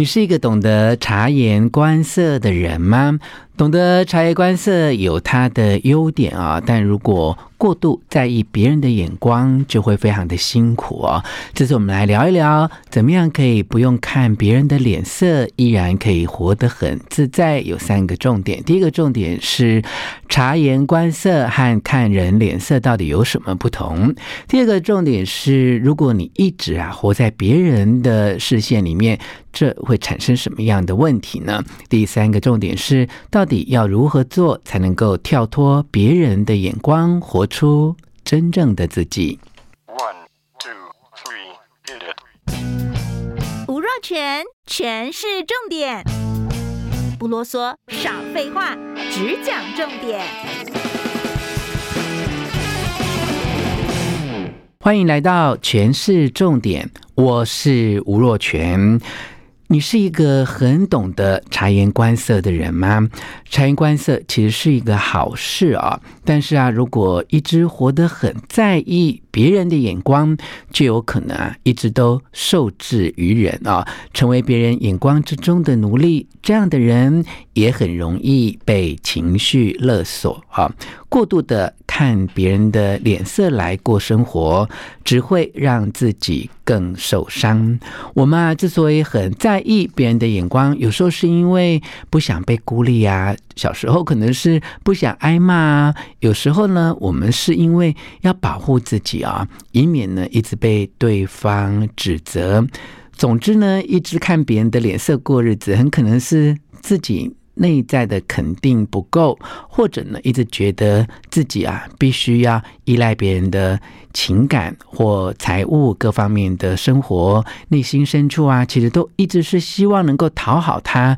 你是一个懂得察言观色的人吗？懂得察言观色有它的优点啊，但如果过度在意别人的眼光，就会非常的辛苦哦。这次我们来聊一聊，怎么样可以不用看别人的脸色，依然可以活得很自在。有三个重点，第一个重点是察言观色和看人脸色到底有什么不同？第二个重点是，如果你一直啊活在别人的视线里面，这会产生什么样的问题呢？第三个重点是，到底要如何做才能够跳脱别人的眼光，活出真正的自己？One, two, three, hit it. 吴若全，全是重点，不啰嗦，少废话，只讲重点。欢迎来到全市重点，我是吴若权。你是一个很懂得察言观色的人吗？察言观色其实是一个好事啊，但是啊，如果一直活得很在意别人的眼光，就有可能啊，一直都受制于人啊，成为别人眼光之中的奴隶。这样的人也很容易被情绪勒索啊，过度的看别人的脸色来过生活，只会让自己更受伤。我们啊，之所以很在意别人的眼光，有时候是因为不想被孤立啊，小时候可能是不想挨骂啊，有时候呢，我们是因为要保护自己啊，以免呢一直被对方指责。总之呢，一直看别人的脸色过日子，很可能是自己内在的肯定不够，或者呢，一直觉得自己啊，必须要依赖别人的情感或财务各方面的生活，内心深处啊，其实都一直是希望能够讨好他，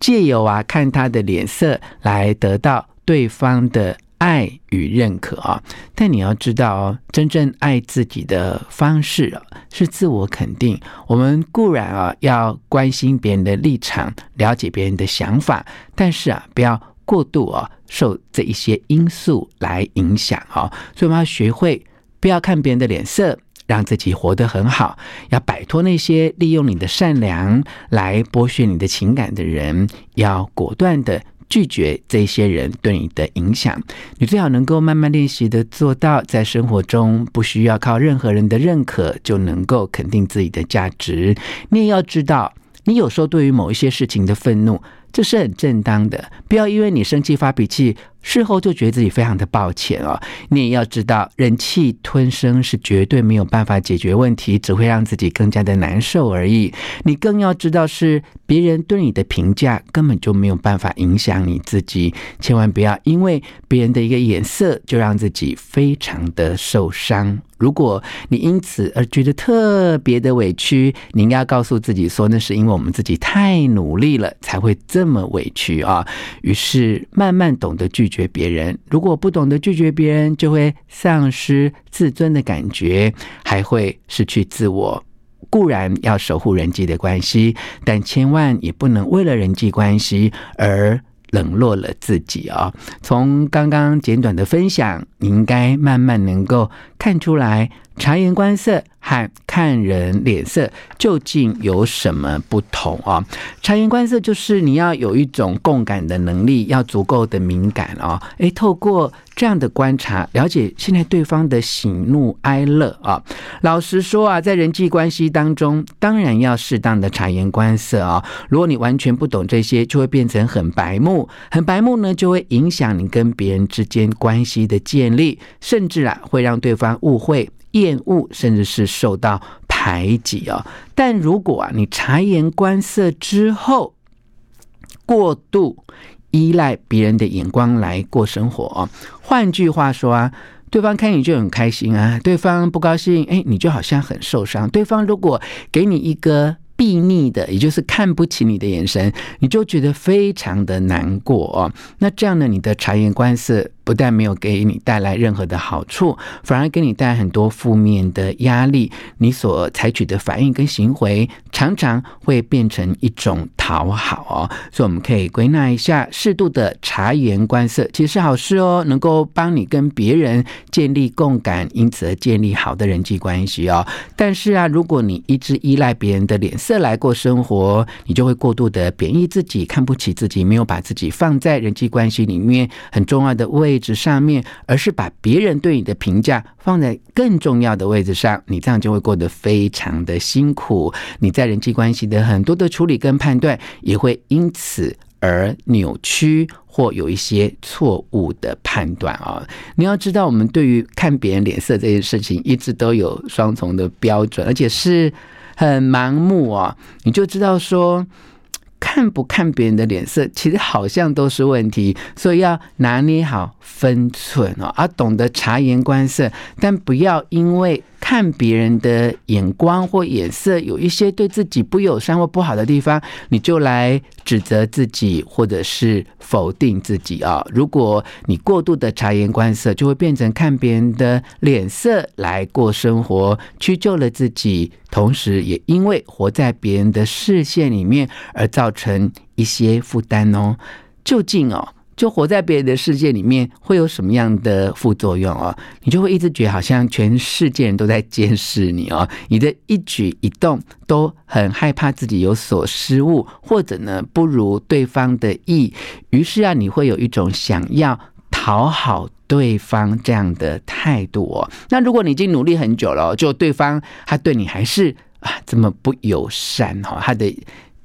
借由啊看他的脸色来得到对方的。爱与认可啊，但你要知道哦，真正爱自己的方式啊，是自我肯定。我们固然啊要关心别人的立场，了解别人的想法，但是啊不要过度啊受这一些因素来影响啊。所以我们要学会不要看别人的脸色，让自己活得很好。要摆脱那些利用你的善良来剥削你的情感的人，要果断的。拒绝这些人对你的影响，你最好能够慢慢练习的做到，在生活中不需要靠任何人的认可就能够肯定自己的价值。你也要知道，你有时候对于某一些事情的愤怒，这是很正当的，不要因为你生气发脾气，事后就觉得自己非常的抱歉哦。你也要知道，忍气吞声是绝对没有办法解决问题，只会让自己更加的难受而已。你更要知道，是别人对你的评价根本就没有办法影响你自己，千万不要因为别人的一个眼色就让自己非常的受伤。如果你因此而觉得特别的委屈，你应该告诉自己说，那是因为我们自己太努力了，才会这这么委屈啊。于是慢慢懂得拒绝别人。如果不懂得拒绝别人，就会丧失自尊的感觉，还会失去自我。固然要守护人际的关系，但千万也不能为了人际关系而冷落了自己啊。从刚刚简短的分享，你应该慢慢能够看出来。察言观色和看人脸色究竟有什么不同啊？察言观色就是你要有一种共感的能力，要足够的敏感啊！诶，透过这样的观察，了解现在对方的喜怒哀乐啊。老实说啊，在人际关系当中，当然要适当的察言观色啊。如果你完全不懂这些，就会变成很白目，很白目呢，就会影响你跟别人之间关系的建立，甚至啊，会让对方误会。厌恶，甚至是受到排挤啊！但如果啊，你察言观色之后，过度依赖别人的眼光来过生活啊，换句话说啊，对方看你就很开心啊，对方不高兴，哎，你就好像很受伤。对方如果给你一个避睨的，也就是看不起你的眼神，你就觉得非常的难过哦。那这样呢，你的察言观色不但没有给你带来任何的好处，反而给你带来很多负面的压力。你所采取的反应跟行为，常常会变成一种讨好哦。所以我们可以归纳一下，适度的察言观色其实是好事哦，能够帮你跟别人建立共感，因此而建立好的人际关系哦。但是啊，如果你一直依赖别人的脸色，来过生活，你就会过度的贬抑自己，看不起自己，没有把自己放在人际关系里面很重要的位位置上面，而是把别人对你的评价放在更重要的位置上，你这样就会过得非常的辛苦。你在人际关系的很多的处理跟判断，也会因此而扭曲或有一些错误的判断啊！你要知道，我们对于看别人脸色这件事情，一直都有双重的标准，而且是。很盲目啊，你就知道说，看不看别人的脸色，其实好像都是问题，所以要拿捏好分寸哦，而懂得察言观色，但不要因为。看别人的眼光或眼色，有一些对自己不友善或不好的地方，你就来指责自己，或者是否定自己啊！如果你过度的察言观色，就会变成看别人的脸色来过生活，屈就了自己，同时也因为活在别人的视线里面而造成一些负担哦。究竟哦？就活在别人的世界里面，会有什么样的副作用哦？你就会一直觉得好像全世界人都在监视你哦，你的一举一动都很害怕自己有所失误，或者呢不如对方的意。于是啊，你会有一种想要讨好对方这样的态度哦。那如果你已经努力很久了，就对方他对你还是啊这么不友善哈，他的。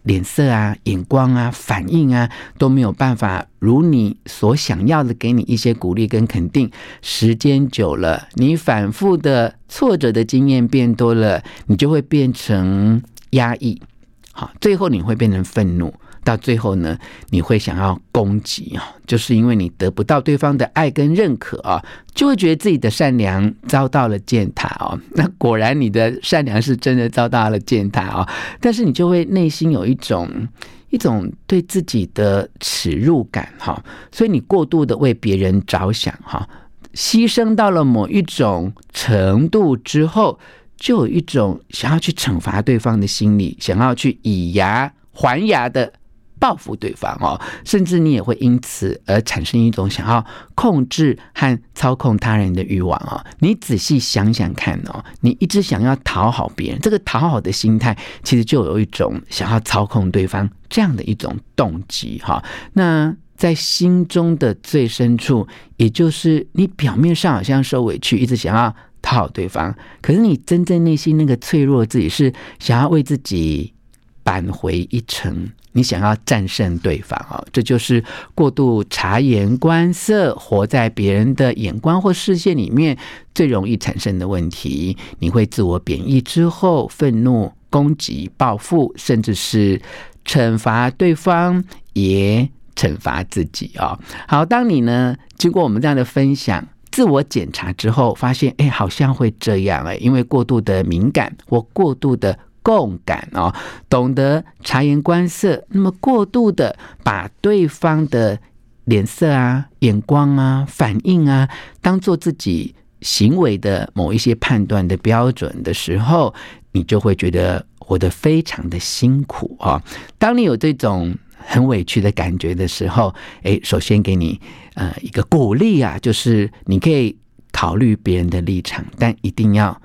脸色啊、眼光啊、反应啊，都没有办法如你所想要的给你一些鼓励跟肯定。时间久了，你反复的挫折的经验变多了，你就会变成压抑，好，最后你会变成愤怒。到最后呢，你会想要攻击啊，就是因为你得不到对方的爱跟认可啊，就会觉得自己的善良遭到了践踏哦。那果然你的善良是真的遭到了践踏啊，但是你就会内心有一种一种对自己的耻辱感哈，所以你过度的为别人着想哈，牺牲到了某一种程度之后，就有一种想要去惩罚对方的心理，想要去以牙还牙的。报复对方哦，甚至你也会因此而产生一种想要控制和操控他人的欲望哦。你仔细想想看哦，你一直想要讨好别人，这个讨好的心态其实就有一种想要操控对方这样的一种动机哈。那在心中的最深处，也就是你表面上好像受委屈，一直想要讨好对方，可是你真正内心那个脆弱自己是想要为自己扳回一城。你想要战胜对方啊，这就是过度察言观色，活在别人的眼光或视线里面最容易产生的问题。你会自我贬抑之后，愤怒、攻击、报复，甚至是惩罚对方，也惩罚自己啊。好，当你呢经过我们这样的分享，自我检查之后，发现哎，好像会这样哎，因为过度的敏感或过度的。共感哦，懂得察言观色，那么过度的把对方的脸色啊、眼光啊、反应啊，当做自己行为的某一些判断的标准的时候，你就会觉得活得非常的辛苦啊。当你有这种很委屈的感觉的时候，诶，首先给你呃一个鼓励啊，就是你可以考虑别人的立场，但一定要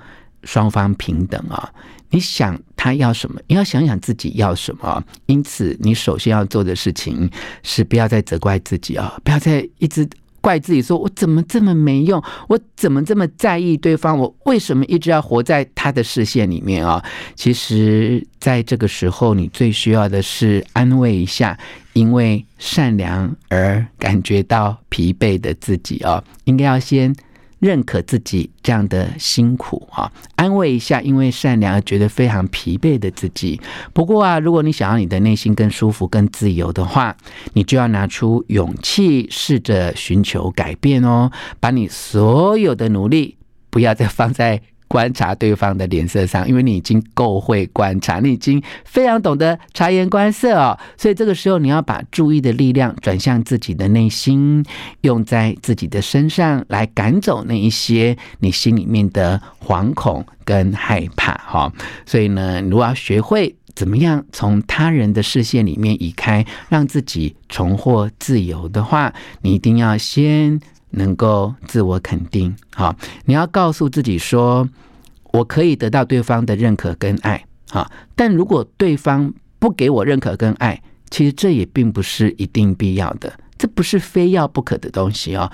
双方平等啊。你想他要什么？你要想想自己要什么。因此，你首先要做的事情是不要再责怪自己啊！不要再一直怪自己，说我怎么这么没用？我怎么这么在意对方？我为什么一直要活在他的视线里面啊？其实，在这个时候，你最需要的是安慰一下，因为善良而感觉到疲惫的自己啊！应该要先。认可自己这样的辛苦啊，安慰一下因为善良而觉得非常疲惫的自己。不过啊，如果你想要你的内心更舒服、更自由的话，你就要拿出勇气，试着寻求改变哦。把你所有的努力不要再放在观察对方的脸色上，因为你已经够会观察，你已经非常懂得察言观色哦。所以这个时候，你要把注意的力量转向自己的内心，用在自己的身上，来赶走那一些你心里面的惶恐跟害怕哈。所以呢，如果要学会怎么样从他人的视线里面移开，让自己重获自由的话，你一定要先。能够自我肯定，好，你要告诉自己说，我可以得到对方的认可跟爱，好，但如果对方不给我认可跟爱，其实这也并不是一定必要的，这不是非要不可的东西哦。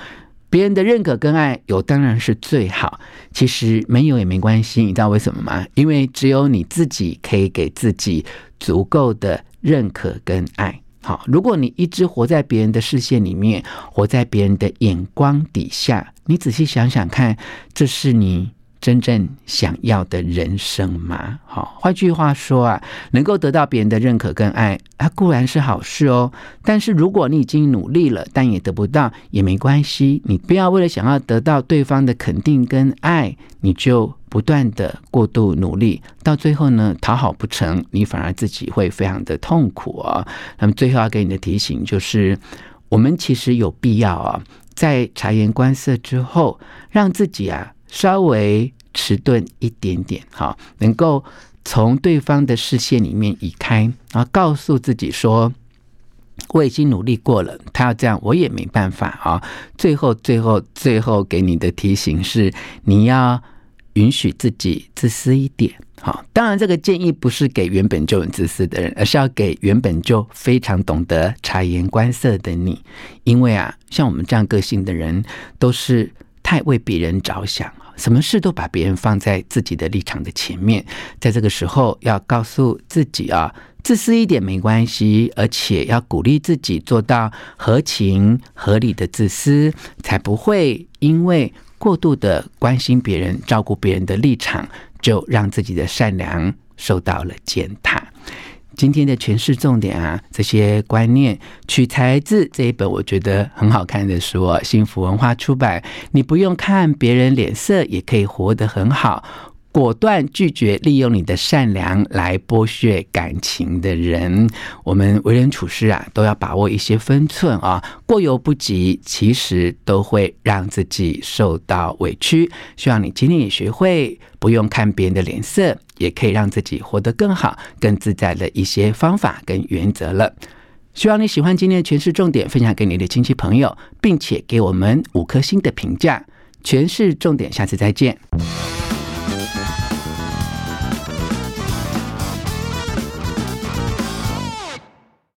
别人的认可跟爱有当然是最好，其实没有也没关系，你知道为什么吗？因为只有你自己可以给自己足够的认可跟爱。好，如果你一直活在别人的视线里面，活在别人的眼光底下，你仔细想想看，这是你真正想要的人生吗？好，换句话说啊，能够得到别人的认可跟爱，它固然是好事哦。但是如果你已经努力了，但也得不到，也没关系。你不要为了想要得到对方的肯定跟爱，你就。不断的过度努力，到最后呢，讨好不成，你反而自己会非常的痛苦、哦。那么最后要给你的提醒就是，我们其实有必要啊，在察言观色之后，让自己啊稍微迟钝一点点，哈，能够从对方的视线里面移开，然后告诉自己说，我已经努力过了，他要这样，我也没办法啊。最后，最后，最后给你的提醒是，你要。允许自己自私一点，好，当然这个建议不是给原本就很自私的人，而是要给原本就非常懂得察言观色的你。因为啊，像我们这样个性的人，都是太为别人着想，什么事都把别人放在自己的立场的前面。在这个时候，要告诉自己啊，自私一点没关系，而且要鼓励自己做到合情合理的自私，才不会因为。过度的关心别人、照顾别人的立场，就让自己的善良受到了践踏。今天的诠释重点啊，这些观念取材自这一本我觉得很好看的书哦，幸福文化出版。你不用看别人脸色，也可以活得很好。果断拒绝利用你的善良来剥削感情的人，我们为人处事啊，都要把握一些分寸啊。过犹不及，其实都会让自己受到委屈。希望你今天也学会不用看别人的脸色，也可以让自己活得更好、更自在的一些方法跟原则了。希望你喜欢今天的诠释重点，分享给你的亲戚朋友，并且给我们五颗星的评价。诠释重点，下次再见。